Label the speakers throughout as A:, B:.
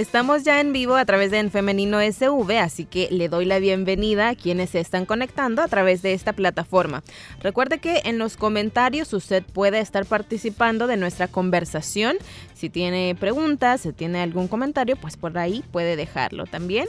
A: Estamos ya en vivo a través de En Femenino SV, así que le doy la bienvenida a quienes se están conectando a través de esta plataforma. Recuerde que en los comentarios usted puede estar participando de nuestra conversación. Si tiene preguntas, si tiene algún comentario, pues por ahí puede dejarlo también.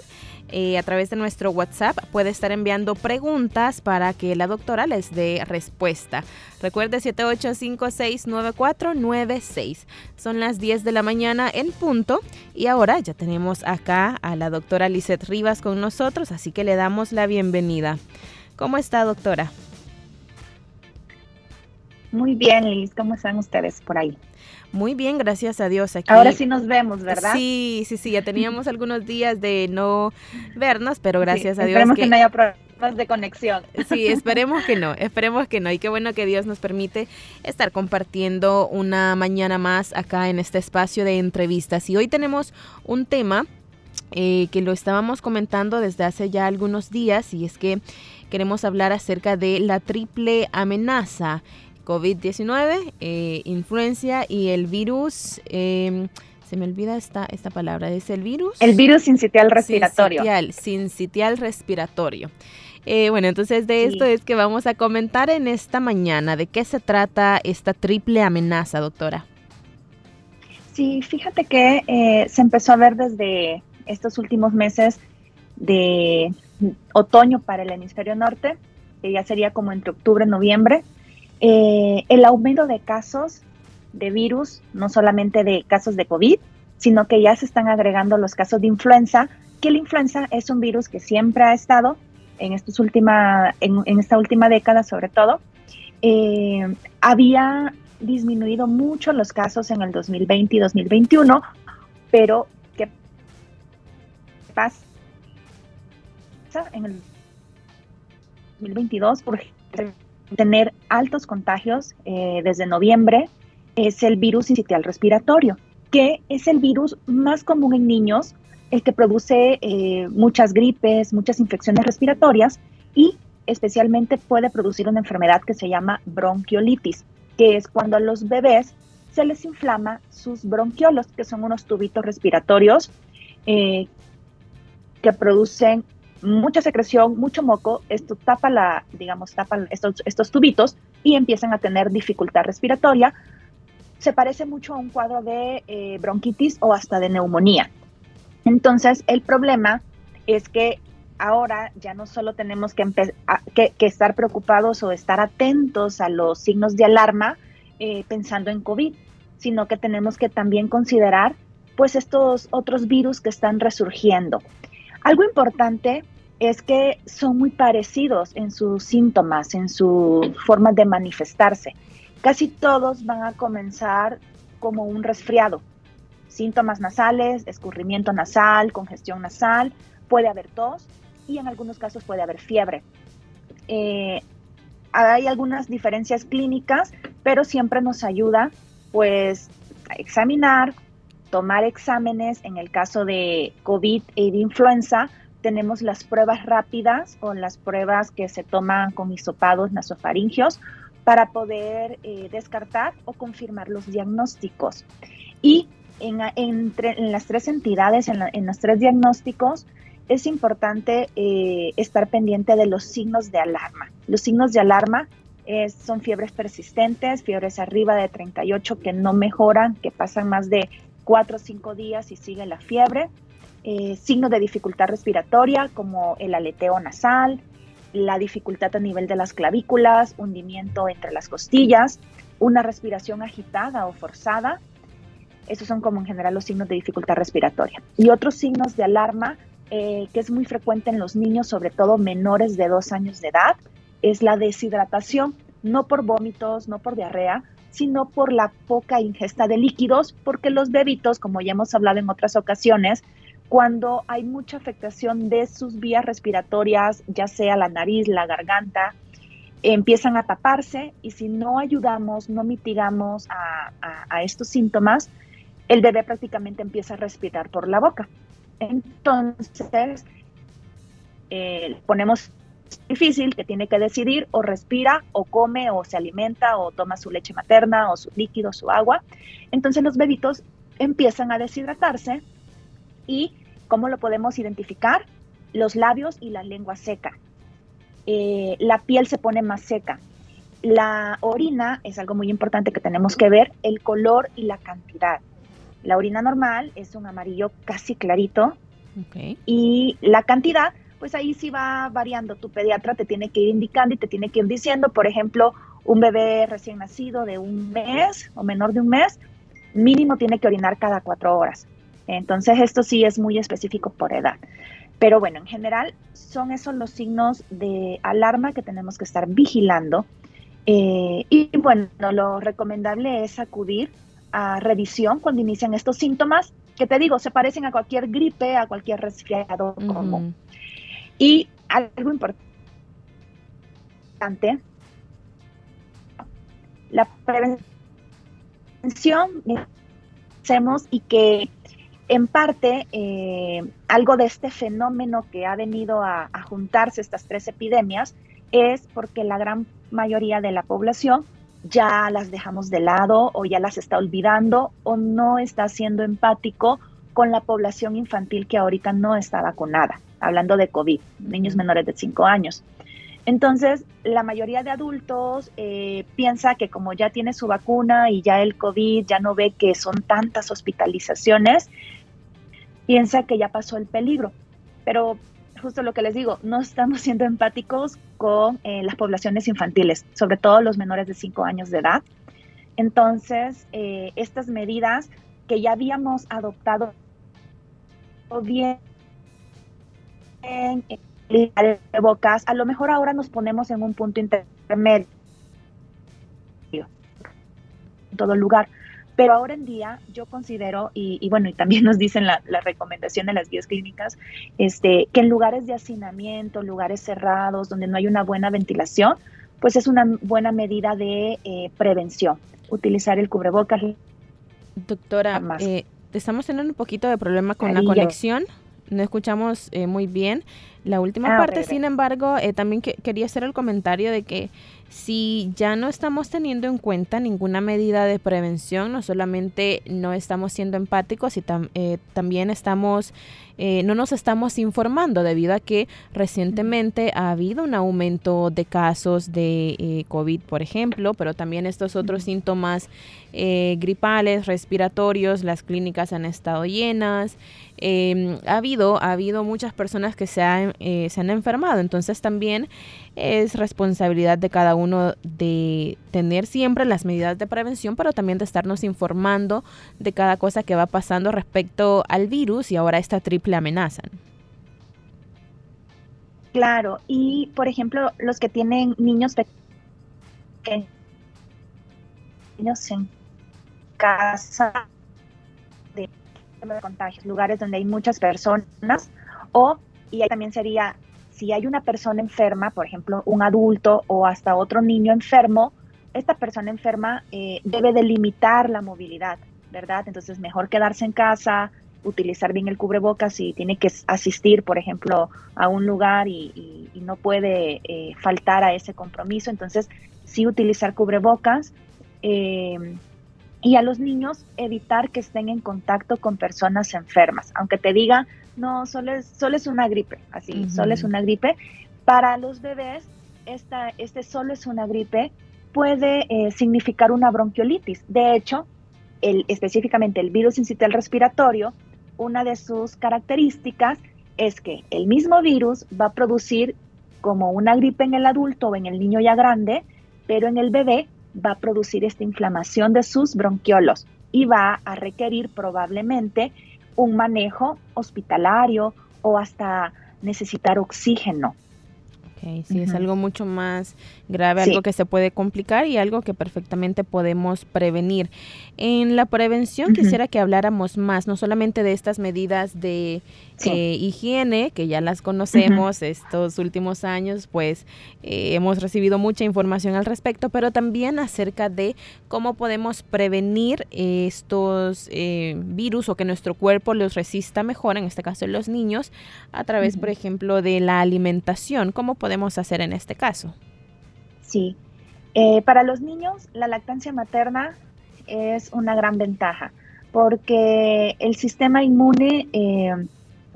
A: Eh, a través de nuestro WhatsApp puede estar enviando preguntas para que la doctora les dé respuesta. Recuerde 78569496. Son las 10 de la mañana en punto y ahora ya tenemos acá a la doctora Lisette Rivas con nosotros, así que le damos la bienvenida. ¿Cómo está, doctora?
B: Muy bien, Liz. ¿Cómo están ustedes por ahí?
A: Muy bien, gracias a Dios.
B: Aquí. Ahora sí nos vemos, ¿verdad?
A: Sí, sí, sí, ya teníamos algunos días de no vernos, pero gracias a Dios.
B: Esperemos que, no haya problemas de conexión.
A: Sí, esperemos que no, esperemos que no. Y qué bueno que Dios nos permite estar compartiendo una mañana más acá en este espacio de entrevistas. Y hoy tenemos un tema eh, que lo estábamos comentando desde hace ya algunos días y es que queremos hablar acerca de la triple amenaza COVID-19, eh, influencia y el virus, em, se me olvida esta, esta palabra, es el virus.
B: El virus sincitial respiratorio.
A: Sincitial, sincitial respiratorio. Eh, bueno, entonces de esto es que vamos a comentar en esta mañana. ¿De qué se trata esta triple amenaza, doctora?
B: Sí, fíjate que eh, se empezó a ver desde estos últimos meses de otoño para el hemisferio norte, que ya sería como entre octubre y noviembre, eh, el aumento de casos de virus, no solamente de casos de COVID, sino que ya se están agregando los casos de influenza, que la influenza es un virus que siempre ha estado en, estos última, en, esta última década sobre todo. Eh, había disminuido mucho los casos en el 2020 y 2021, pero ¿qué pasa en el 2022? Por ejemplo, tener altos contagios eh, desde noviembre es el virus incitial respiratorio, que es el virus más común en niños, el que produce eh, muchas gripes, muchas infecciones respiratorias y especialmente puede producir una enfermedad que se llama bronquiolitis, que es cuando a los bebés se les inflama sus bronquiolos, que son unos tubitos respiratorios eh, que producen mucha secreción, mucho moco, esto tapa la, digamos, tapa estos, estos tubitos y empiezan a tener dificultad respiratoria. Se parece mucho a un cuadro de eh, bronquitis o hasta de neumonía. Entonces, el problema es que ahora ya no solo tenemos que, que, estar preocupados o estar atentos a los signos de alarma eh, pensando en COVID, sino que tenemos que también considerar pues estos otros virus que están resurgiendo. Algo importante es que son muy parecidos en sus síntomas, en su forma de manifestarse. Casi todos van a comenzar como un resfriado. Síntomas nasales, escurrimiento nasal, congestión nasal, puede haber tos y en algunos casos puede haber fiebre. Eh, hay algunas diferencias clínicas, pero siempre nos ayuda pues a examinar, tomar exámenes en el caso de COVID y de influenza tenemos las pruebas rápidas o las pruebas que se toman con hisopados nasofaringios para poder eh, descartar o confirmar los diagnósticos. Y en, las tres entidades, en, los tres diagnósticos, es importante eh, estar pendiente de los signos de alarma. Los signos de alarma son fiebres persistentes, fiebres arriba de 38 que no mejoran, que pasan más de 4 o 5 días y sigue la fiebre eh, signos de dificultad respiratoria como el aleteo nasal, la dificultad a nivel de las clavículas, hundimiento entre las costillas, una respiración agitada o forzada. Esos son como en general los signos de dificultad respiratoria. Y otros signos de alarma eh, que es muy frecuente en los niños, sobre todo menores de dos años de edad, es la deshidratación, no por vómitos, no por diarrea, sino por la poca ingesta de líquidos, porque los bebitos, como ya hemos hablado en otras ocasiones, cuando hay mucha afectación de sus vías respiratorias, ya sea la nariz, la garganta, empiezan a taparse y si no ayudamos, no mitigamos a, estos síntomas, el bebé prácticamente empieza a respirar por la boca. Entonces, eh, ponemos difícil que tiene que decidir o respira o come o se alimenta o toma su leche materna o su líquido, su agua. Entonces los bebitos empiezan a deshidratarse y ¿cómo lo podemos identificar? Los labios y la lengua seca. Eh, la piel se pone más seca. La orina es algo muy importante que tenemos que ver, el color y la cantidad. La orina normal es un amarillo casi clarito y la cantidad pues ahí sí va variando. Tu pediatra te tiene que ir indicando y te tiene que ir diciendo, por ejemplo, un bebé recién nacido de un mes o menor de un mes, mínimo tiene que orinar cada cuatro horas. Entonces esto sí es muy específico por edad. Pero bueno, en general son esos los signos de alarma que tenemos que estar vigilando. Eh, y bueno, lo recomendable es acudir a revisión cuando inician estos síntomas que te digo, se parecen a cualquier gripe, a cualquier resfriado común. Y algo importante, la prevención hacemos y que en parte eh, algo de este fenómeno que ha venido a, a, juntarse estas tres epidemias es porque la gran mayoría de la población ya las dejamos de lado o ya las está olvidando o no está siendo empático con la población infantil que ahorita no está vacunada hablando de COVID, niños menores de 5 años. Entonces, la mayoría de adultos eh, piensa que como ya tiene su vacuna y ya el COVID ya no ve que son tantas hospitalizaciones, piensa que ya pasó el peligro. Pero justo lo que les digo, no estamos siendo empáticos con eh, las poblaciones infantiles, sobre todo los menores de 5 años de edad. Entonces, eh, estas medidas que ya habíamos adoptado bien en de bocas, a lo mejor ahora nos ponemos en un punto intermedio en todo lugar. Pero ahora en día yo considero, y, bueno, y también nos dicen la, recomendación de las guías clínicas, este, que en lugares de hacinamiento, lugares cerrados, donde no hay una buena ventilación, pues es una buena medida de eh, prevención, utilizar el cubrebocas.
A: Doctora, eh, estamos teniendo un poquito de problema con la conexión no escuchamos eh, muy bien la última ah, parte. Sin embargo, eh, también quería hacer el comentario de que si ya no estamos teniendo en cuenta ninguna medida de prevención, no solamente no estamos siendo empáticos, y eh, también estamos, no nos estamos informando debido a que recientemente ha habido un aumento de casos de COVID, por ejemplo, pero también estos otros síntomas gripales, respiratorios, las clínicas han estado llenas. Em, ha, habido, ha habido muchas personas que se han, eh, se han enfermado, entonces también es responsabilidad de cada uno de tener siempre las medidas de prevención, pero también de estarnos informando de cada cosa que va pasando respecto al virus y ahora esta triple amenaza.
B: Claro, y por ejemplo, los que tienen niños pequeños en casa, de contagios, lugares donde hay muchas personas o, y ahí también sería, si hay una persona enferma, por ejemplo, un adulto o hasta otro niño enfermo, esta persona enferma eh, debe delimitar la movilidad, ¿verdad? Entonces, mejor quedarse en casa, utilizar bien el cubrebocas si tiene que asistir, por ejemplo, a un lugar y, no puede eh, faltar a ese compromiso. Entonces, sí utilizar cubrebocas. Eh, y a los niños evitar que estén en contacto con personas enfermas, aunque te diga, no, solo es, solo es una gripe, así, solo es una gripe. Para los bebés, esta, este solo es una gripe puede eh, significar una bronquiolitis. De hecho, el, específicamente el virus incital respiratorio, una de sus características es que el mismo virus va a producir como una gripe en el adulto o en el niño ya grande, pero en el bebé va a producir esta inflamación de sus bronquiolos y va a requerir probablemente un manejo hospitalario o hasta necesitar oxígeno.
A: Ok, sí, es algo mucho más grave, algo que se puede complicar y algo que perfectamente podemos prevenir. En la prevención quisiera que habláramos más, no solamente de estas medidas de eh, higiene, que ya las conocemos estos últimos años, pues eh, hemos recibido mucha información al respecto, pero también acerca de cómo podemos prevenir estos eh, virus o que nuestro cuerpo los resista mejor, en este caso en los niños, a través, por ejemplo, de la alimentación. ¿Cómo podemos hacer en este caso?
B: Sí, para los niños la lactancia materna es una gran ventaja porque el sistema inmune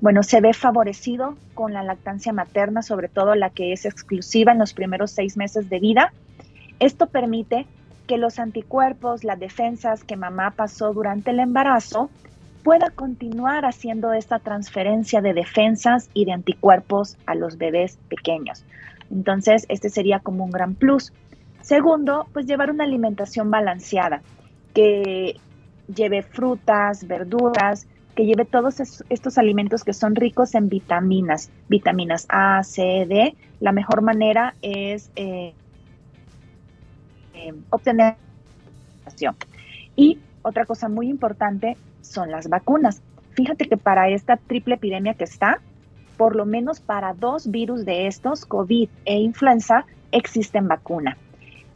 B: bueno, se ve favorecido con la lactancia materna, sobre todo la que es exclusiva en los primeros seis meses de vida. Esto permite que los anticuerpos, las defensas que mamá pasó durante el embarazo, pueda continuar haciendo esta transferencia de defensas y de anticuerpos a los bebés pequeños. Entonces, este sería como un gran plus. Segundo, pues llevar una alimentación balanceada, que lleve frutas, verduras, que lleve todos estos alimentos que son ricos en vitaminas, vitaminas A, C, D. La mejor manera es eh, eh, obtener y otra cosa muy importante son las vacunas. Fíjate que para esta triple epidemia que está, por lo menos para dos virus de estos, COVID e influenza, existen vacuna.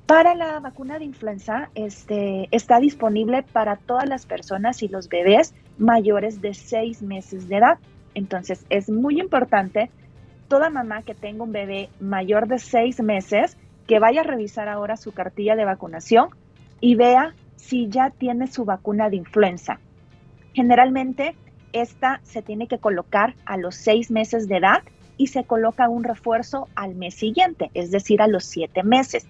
B: Para la vacuna de influenza este, está disponible para todas las personas y los bebés mayores de seis meses de edad. Entonces es muy importante toda mamá que tenga un bebé mayor de seis meses que vaya a revisar ahora su cartilla de vacunación y vea si ya tiene su vacuna de influenza. Generalmente esta se tiene que colocar a los seis meses de edad y se coloca un refuerzo al mes siguiente, es decir, a los siete meses.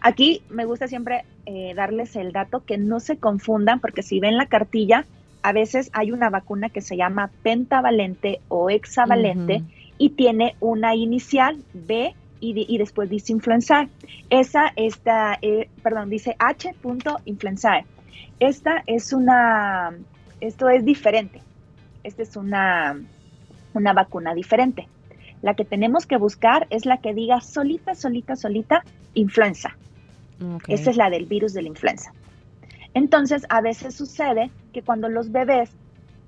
B: Aquí me gusta siempre eh, darles el dato que no se confundan, porque si ven la cartilla, a veces hay una vacuna que se llama pentavalente o hexavalente y tiene una inicial B y, después dice influenza. Esa, esta, eh, perdón, dice H. influenza. Esta es una, esto es diferente. Esta es una, una vacuna diferente. La que tenemos que buscar es la que diga solita, solita, solita, influenza. Esa es la del virus de la influenza. Entonces, a veces sucede que cuando los bebés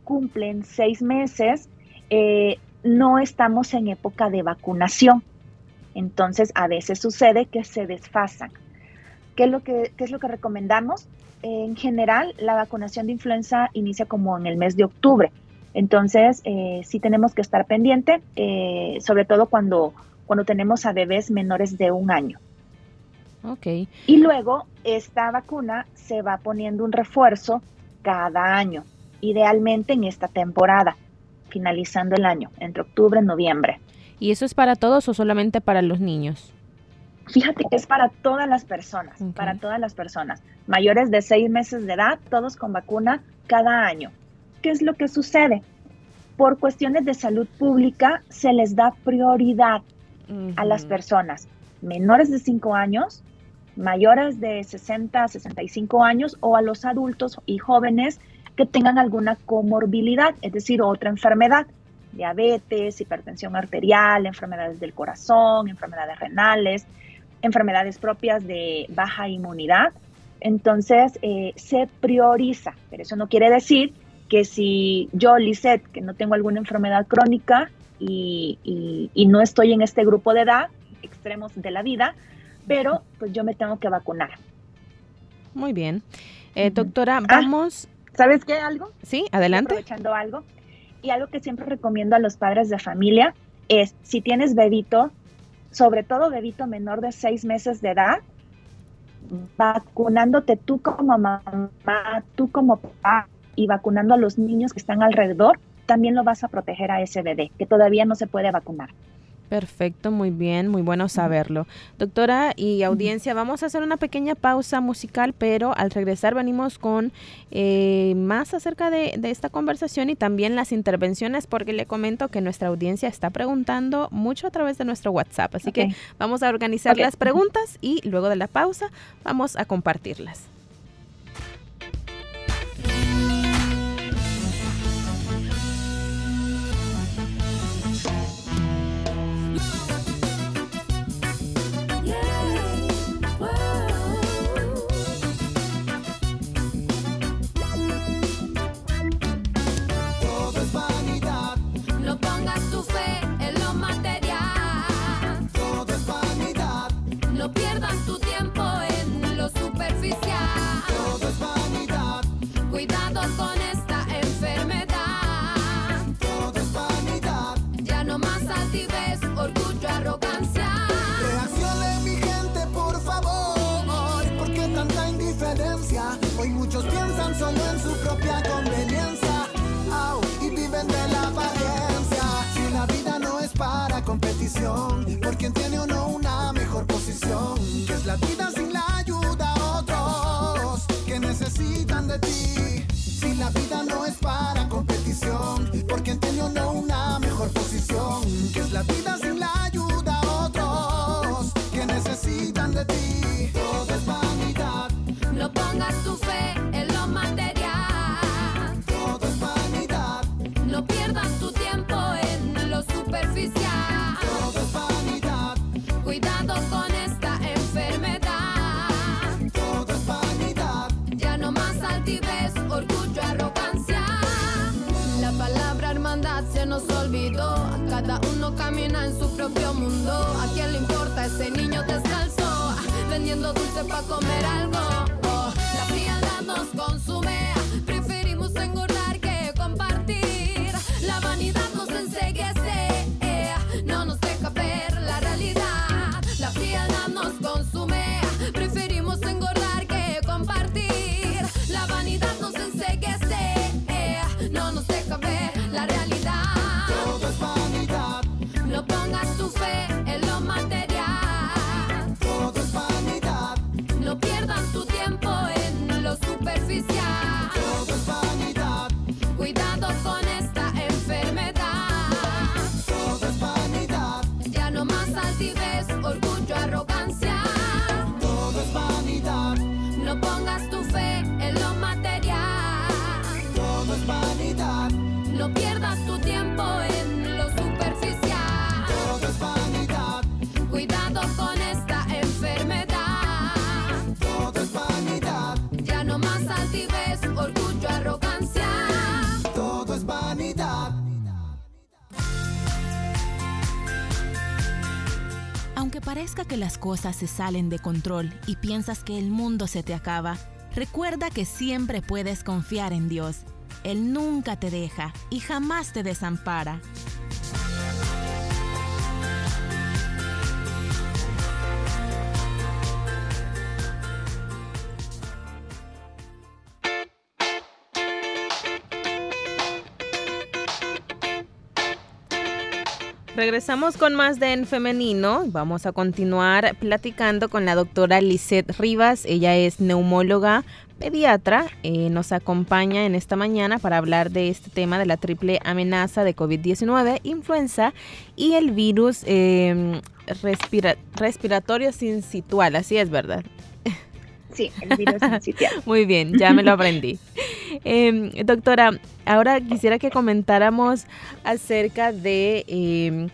B: cumplen seis meses, eh, no estamos en época de vacunación. Entonces, a veces sucede que se desfasan. ¿Qué es lo que, qué es lo que recomendamos? En general, la vacunación de influenza inicia como en el mes de octubre. Entonces, eh, sí tenemos que estar pendiente, eh, sobre todo cuando, cuando tenemos a bebés menores de un año.
A: Ok.
B: Y luego, esta vacuna se va poniendo un refuerzo cada año, idealmente en esta temporada, finalizando el año, entre octubre y noviembre.
A: ¿Y eso es para todos o solamente para los niños?
B: Fíjate que es para todas las personas, para todas las personas. Mayores de seis meses de edad, todos con vacuna cada año. ¿qué es lo que sucede? Por cuestiones de salud pública se les da prioridad a las personas menores de 5 años, mayores de 60 a 65 años o a los adultos y jóvenes que tengan alguna comorbilidad, es decir, otra enfermedad, diabetes, hipertensión arterial, enfermedades del corazón, enfermedades renales, enfermedades propias de baja inmunidad. Entonces, eh, se prioriza, pero eso no quiere decir que si yo, Lisette, que no tengo alguna enfermedad crónica y, no estoy en este grupo de edad, extremos de la vida, pero pues yo me tengo que vacunar.
A: Muy bien. Eh, doctora, ah, vamos...
B: ¿Sabes qué? ¿Algo?
A: Sí, adelante.
B: Aprovechando algo. Y algo que siempre recomiendo a los padres de familia es, si tienes bebito, sobre todo bebito menor de seis meses de edad, vacunándote tú como mamá, tú como papá, y vacunando a los niños que están alrededor, también lo vas a proteger a ese bebé que todavía no se puede vacunar.
A: Perfecto, muy bien, muy bueno saberlo. Doctora y audiencia, vamos a hacer una pequeña pausa musical, pero al regresar venimos con eh, más acerca de, esta conversación y también las intervenciones, porque le comento que nuestra audiencia está preguntando mucho a través de nuestro WhatsApp. Así que vamos a organizar las preguntas y luego de la pausa vamos a compartirlas.
C: ese niño descalzo, vendiendo dulce para comer algo. Oh, la frialdad nos consume.
D: Que las cosas se salen de control y piensas que el mundo se te acaba, recuerda que siempre puedes confiar en Dios. Él nunca te deja y jamás te desampara.
A: Regresamos con más de En Femenino. Vamos a continuar platicando con la doctora Lisette Rivas. Ella es neumóloga pediatra. Eh, nos acompaña en esta mañana para hablar de este tema de la triple amenaza de COVID-19, influenza y el virus eh, respiratorio sincitual. Así es, ¿verdad?
B: Sí, el virus.
A: Muy bien, ya me lo aprendí. Em, doctora, ahora quisiera que comentáramos acerca de em,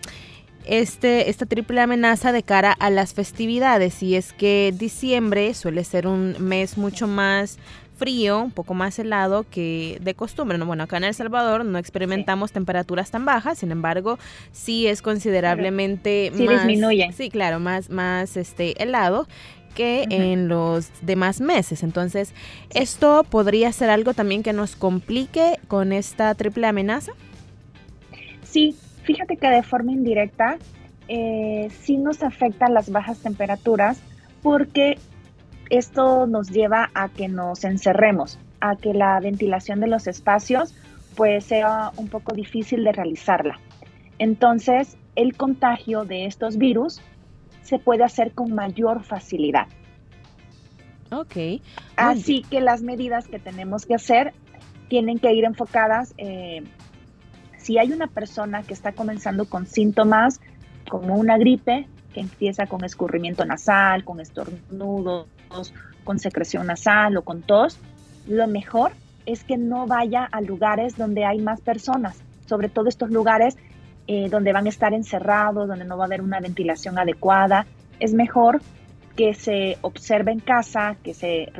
A: este, esta triple amenaza de cara a las festividades. Y es que diciembre suele ser un mes mucho más frío, un poco más helado que de costumbre. Bueno, acá en El Salvador no experimentamos temperaturas tan bajas, sin embargo, sí es considerablemente
B: sí,
A: más
B: disminuye.
A: Sí, claro, más más este helado que en los demás meses. Entonces, ¿esto podría ser algo también que nos complique con esta triple amenaza?
B: Sí, fíjate que de forma indirecta eh, sí nos afectan las bajas temperaturas porque esto nos lleva a que nos encerremos, a que la ventilación de los espacios pues sea un poco difícil de realizarla. Entonces, el contagio de estos virus se puede hacer con mayor facilidad.
A: Ok.
B: Así que las medidas que tenemos que hacer tienen que ir enfocadas, eh, si hay una persona que está comenzando con síntomas como una gripe, que empieza con escurrimiento nasal, con estornudos, con secreción nasal o con tos, lo mejor es que no vaya a lugares donde hay más personas, sobre todo estos lugares eh, donde van a estar encerrados, donde no va a haber una ventilación adecuada. Es mejor que se observe en casa, que, se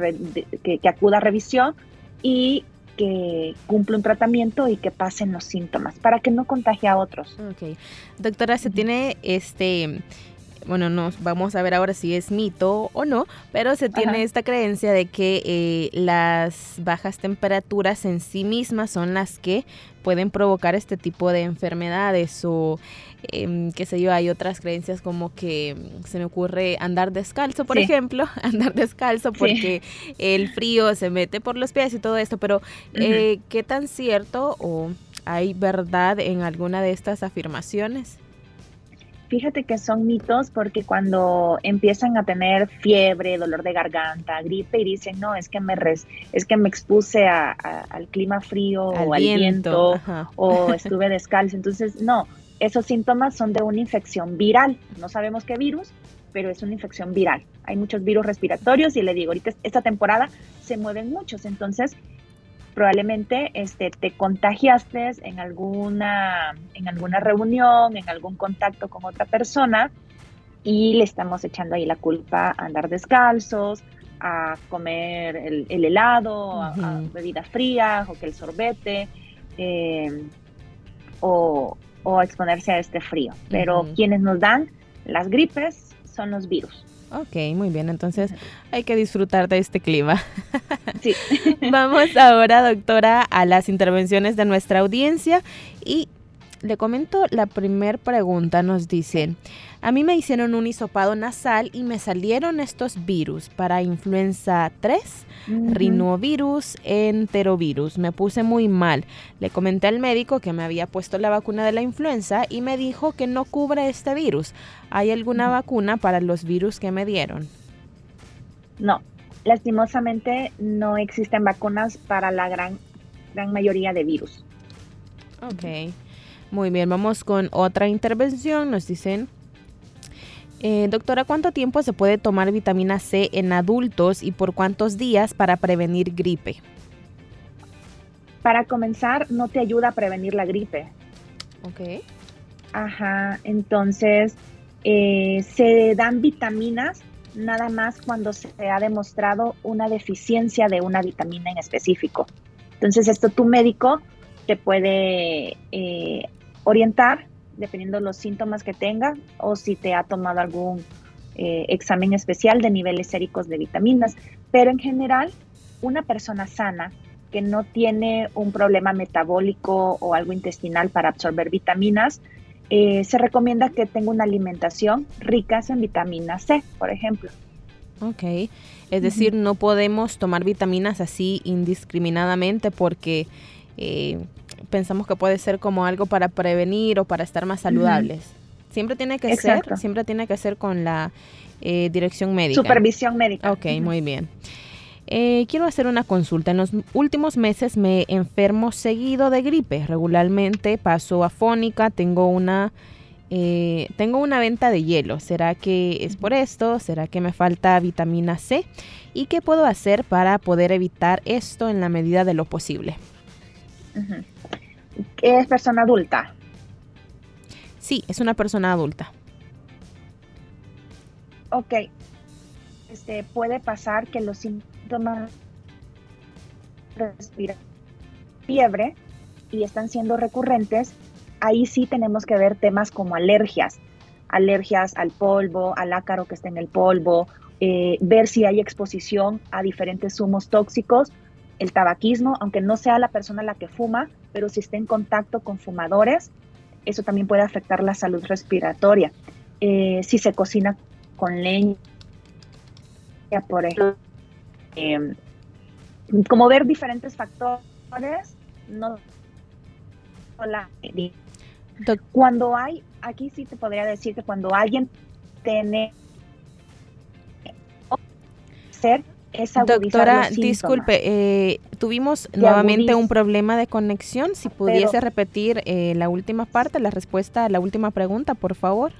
B: que, acuda a revisión y que cumpla un tratamiento y que pasen los síntomas para que no contagie a otros.
A: Ok. Doctora, ¿se tiene este bueno, nos vamos a ver ahora si es mito o no, pero se tiene esta creencia de que eh, las bajas temperaturas en sí mismas son las que pueden provocar este tipo de enfermedades o em, qué sé yo, hay otras creencias como que mm, se me ocurre andar descalzo, por ejemplo, andar descalzo porque el frío se mete por los pies y todo esto, pero eh, ¿qué tan cierto o hay verdad en alguna de estas afirmaciones?
B: Fíjate que son mitos porque cuando empiezan a tener fiebre, dolor de garganta, gripe y dicen, no, es que me, res, es que me expuse al clima frío o al viento, o estuve descalzo. Entonces, no, esos síntomas son de una infección viral. No sabemos qué virus, pero es una infección viral. Hay muchos virus respiratorios y le digo, ahorita esta temporada se mueven muchos. Entonces, probablemente este, te contagiaste en alguna, en alguna reunión, en algún contacto con otra persona y le estamos echando ahí la culpa a andar descalzos, a comer el, helado, a, bebidas frías o que el sorbete eh, o, a exponerse a este frío. Pero quienes nos dan las gripes son los virus.
A: Ok, muy bien. Entonces hay que disfrutar de este clima. Sí. Vamos ahora, doctora, a las intervenciones de nuestra audiencia y le comento la primera pregunta. Nos dicen, a mí me hicieron un hisopado nasal y me salieron estos virus para influenza 3, rinovirus, enterovirus. Me puse muy mal. Le comenté al médico que me había puesto la vacuna de la influenza y me dijo que no cubre este virus. ¿Hay alguna vacuna para los virus que me dieron?
B: No, lastimosamente no existen vacunas para la gran, gran mayoría de virus.
A: Ok. Muy bien, vamos con otra intervención. Nos dicen, eh, doctora, ¿cuánto tiempo se puede tomar vitamina C en adultos y por cuántos días para prevenir gripe?
B: Para comenzar, no te ayuda a prevenir la gripe.
A: Ok.
B: Ajá, entonces eh, se dan vitaminas nada más cuando se ha demostrado una deficiencia de una vitamina en específico. Entonces esto tu médico te puede eh, orientar dependiendo de los síntomas que tenga o si te ha tomado algún eh, examen especial de niveles séricos de vitaminas. Pero en general, una persona sana que no tiene un problema metabólico o algo intestinal para absorber vitaminas, eh, se recomienda que tenga una alimentación rica en vitamina C, por ejemplo.
A: Ok, es decir, no podemos tomar vitaminas así indiscriminadamente porque eh, pensamos que puede ser como algo para prevenir o para estar más saludables. Siempre tiene que ser, siempre tiene que ser con la eh, dirección médica.
B: Supervisión médica.
A: Ok, muy bien. Eh, quiero hacer una consulta. En los últimos meses me enfermo seguido de gripe. Regularmente paso afónica, tengo una, eh, tengo una venta de hielo. ¿Será que es por esto? ¿Será que me falta vitamina C? ¿Y qué puedo hacer para poder evitar esto en la medida de lo posible?
B: ¿Es persona adulta?
A: Sí, es una persona adulta.
B: Ok. Este, puede pasar que los síntomas respiran fiebre y están siendo recurrentes, ahí sí tenemos que ver temas como alergias, alergias al polvo, al ácaro que está en el polvo, eh, ver si hay exposición a diferentes humos tóxicos el tabaquismo, aunque no sea la persona la que fuma, pero si está en contacto con fumadores, eso también puede afectar la salud respiratoria. Eh, si se cocina con leña, por ejemplo, em, como ver diferentes factores, no cuando hay, aquí sí te podría decir que cuando alguien tiene ser
A: Doctora, disculpe, eh, tuvimos nuevamente un problema de conexión. Si pudiese repetir eh, la última parte, la respuesta a la última pregunta, por favor.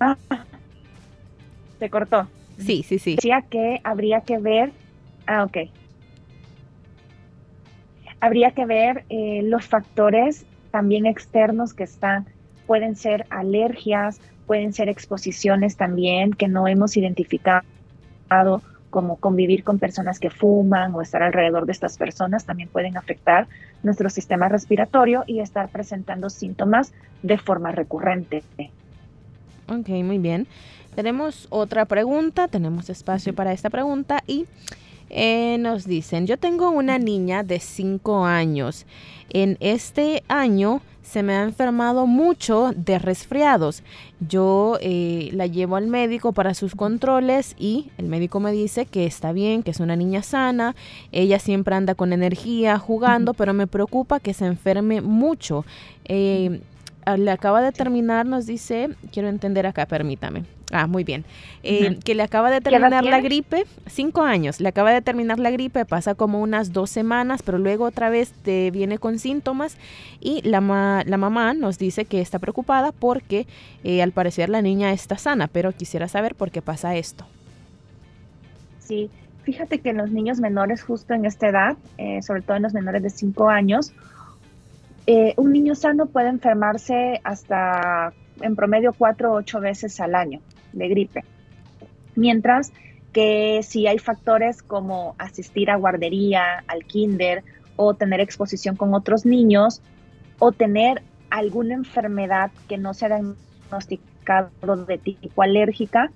B: Ah, se cortó.
A: Sí, sí, sí.
B: Decía que habría que ver. Ah, ok. Habría que ver eh, los factores también externos que están. Pueden ser alergias, pueden ser exposiciones también que no hemos identificado como convivir con personas que fuman o estar alrededor de estas personas también pueden afectar nuestro sistema respiratorio y estar presentando síntomas de forma recurrente.
A: Ok, muy bien. Tenemos otra pregunta, tenemos espacio para esta pregunta y eh, nos dicen, yo tengo una niña de 5 años. En este año se me ha enfermado mucho de resfriados. Yo eh, la llevo al médico para sus controles y el médico me dice que está bien, que es una niña sana. Ella siempre anda con energía, jugando, pero me preocupa que se enferme mucho. Eh, le acaba de terminar, nos dice, quiero entender acá, permítame. Ah, muy bien. Eh, que le acaba de terminar la gripe, cinco años, le acaba de terminar la gripe, pasa como unas dos semanas, pero luego otra vez te viene con síntomas y la, la mamá nos dice que está preocupada porque eh, al parecer la niña está sana, pero quisiera saber por qué pasa esto.
B: Sí, fíjate que en los niños menores justo en esta edad, eh, sobre todo en los menores de cinco años, un niño sano puede enfermarse hasta en promedio cuatro o ocho veces al año de gripe. Mientras que si hay factores como asistir a guardería, al kinder o tener exposición con otros niños o tener alguna enfermedad que no sea diagnosticado de tipo alérgica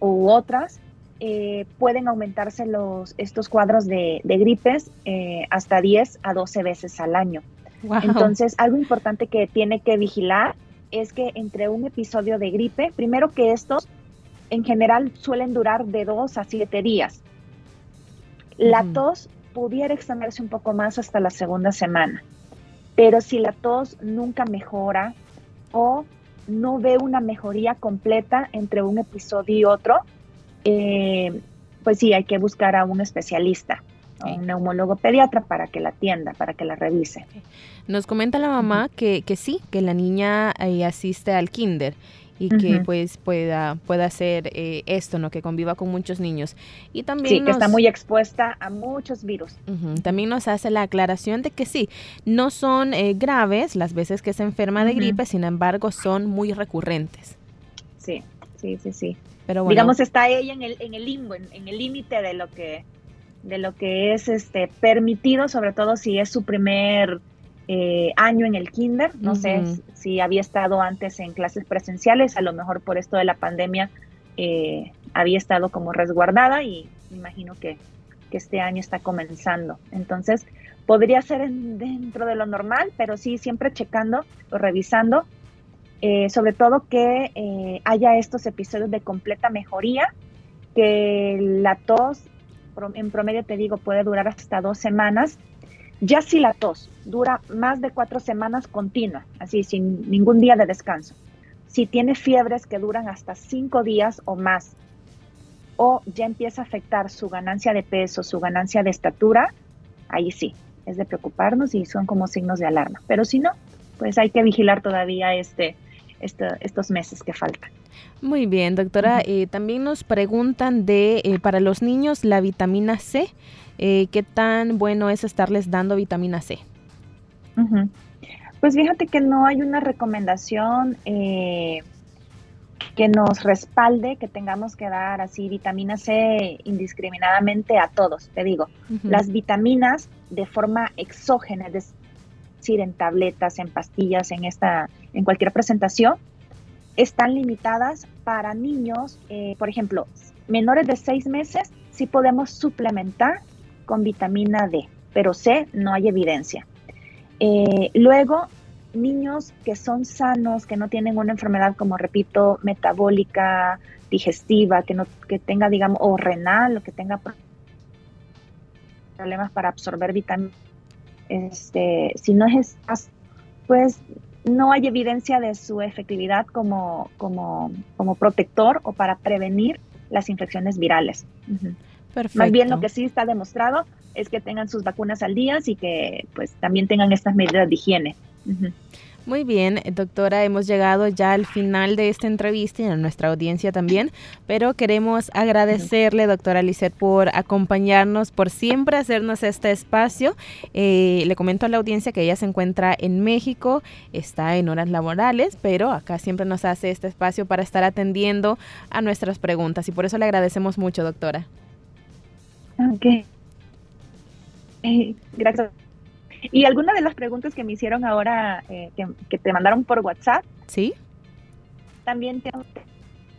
B: u otras, eh, pueden aumentarse los, estos cuadros de, gripes eh, hasta 10 a 12 veces al año. Entonces, algo importante que tiene que vigilar es que entre un episodio de gripe, primero que estos en general suelen durar de dos a siete días. La tos pudiera extenderse un poco más hasta la segunda semana, pero si la tos nunca mejora o no ve una mejoría completa entre un episodio y otro, eh, pues sí, hay que buscar a un especialista, a un neumólogo pediatra para que la atienda, para que la revise.
A: Nos comenta la mamá que, que sí, que la niña eh, asiste al kinder y que pues pueda, pueda hacer eh, esto, ¿no? Que conviva con muchos niños. Y también
B: sí, que está muy expuesta a muchos virus.
A: también nos hace la aclaración de que sí, no son eh, graves las veces que se enferma de gripe, sin embargo son muy recurrentes.
B: Sí, sí, sí, sí. Pero Digamos, está ella en el, en el limbo, en el límite de lo que de lo que es este permitido, sobre todo si es su primer eh, año en el kinder. No sé si había estado antes en clases presenciales, a lo mejor por esto de la pandemia eh, había estado como resguardada y imagino que, este año está comenzando. Entonces, podría ser dentro de lo normal, pero sí siempre checando o revisando, eh, sobre todo que haya estos episodios de completa mejoría, que la tos, en promedio te digo, puede durar hasta dos semanas ya si la tos dura más de cuatro semanas continua, así sin ningún día de descanso, si tiene fiebres que duran hasta cinco días o más, o ya empieza a afectar su ganancia de peso, su ganancia de estatura, ahí sí, es de preocuparnos y son como signos de alarma. Pero si no, pues hay que vigilar todavía este, este estos meses que faltan.
A: Muy bien, doctora. Eh, también nos preguntan de, eh, para los niños, la vitamina C. Eh, ¿Qué tan bueno es estarles dando vitamina C?
B: Pues fíjate que no hay una recomendación que nos respalde que tengamos que dar así vitamina C indiscriminadamente a todos. Te digo, las vitaminas de forma exógena, es decir, en tabletas, en pastillas, en esta, en cualquier presentación, están limitadas para niños, eh, por ejemplo, menores de seis meses, sí podemos suplementar con vitamina D, pero C no hay evidencia. Eh, luego, niños que son sanos, que no tienen una enfermedad como, repito, metabólica, digestiva, que no que tenga, digamos, o renal, o que tenga problemas para absorber vitaminas, este, si no es, pues no hay evidencia de su efectividad como, como, como protector o para prevenir las infecciones virales. Más bien lo que sí está demostrado es que tengan sus vacunas al día y que pues también tengan estas medidas de higiene.
A: Muy bien, doctora, hemos llegado ya al final de esta entrevista y a nuestra audiencia también, pero queremos agradecerle, doctora Lisset, por acompañarnos, por siempre hacernos este espacio. Eh, le comento a la audiencia que ella se encuentra en México, está en horas laborales, pero acá siempre nos hace este espacio para estar atendiendo a nuestras preguntas y por eso le agradecemos mucho, doctora.
B: Ok. Eh, gracias y alguna de las preguntas que me hicieron ahora, eh, que, te mandaron por WhatsApp.
A: Sí.
B: También tengo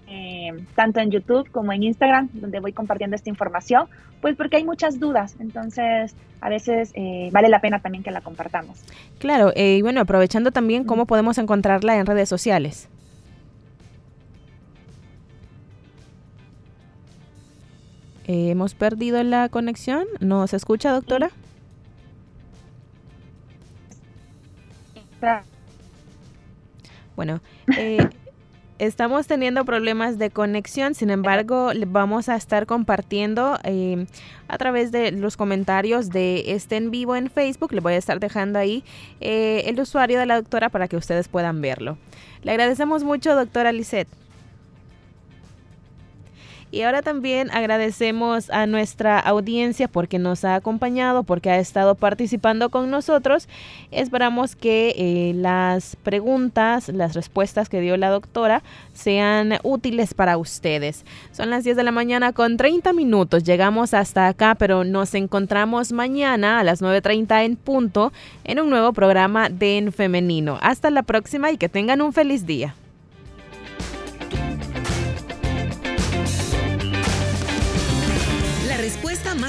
B: eh, tanto en YouTube como en Instagram, donde voy compartiendo esta información, pues porque hay muchas dudas, entonces a veces eh, vale la pena también que la compartamos.
A: Claro, y bueno, aprovechando también, ¿cómo podemos encontrarla en redes sociales? hemos perdido la conexión. ¿Nos escucha, doctora? Bueno, eh, estamos teniendo problemas de conexión, sin embargo, vamos a estar compartiendo eh, a través de los comentarios de este en vivo en Facebook. Le voy a estar dejando ahí eh, el usuario de la doctora para que ustedes puedan verlo. Le agradecemos mucho, doctora Lisette. Y ahora también agradecemos a nuestra audiencia porque nos ha acompañado, porque ha estado participando con nosotros. Esperamos que eh, las preguntas, las respuestas que dio la doctora sean útiles para ustedes. Son las 10 de la mañana con 30 minutos. Llegamos hasta acá, pero nos encontramos mañana a las 9.30 en punto en un nuevo programa de En Femenino. Hasta la próxima y que tengan un feliz día.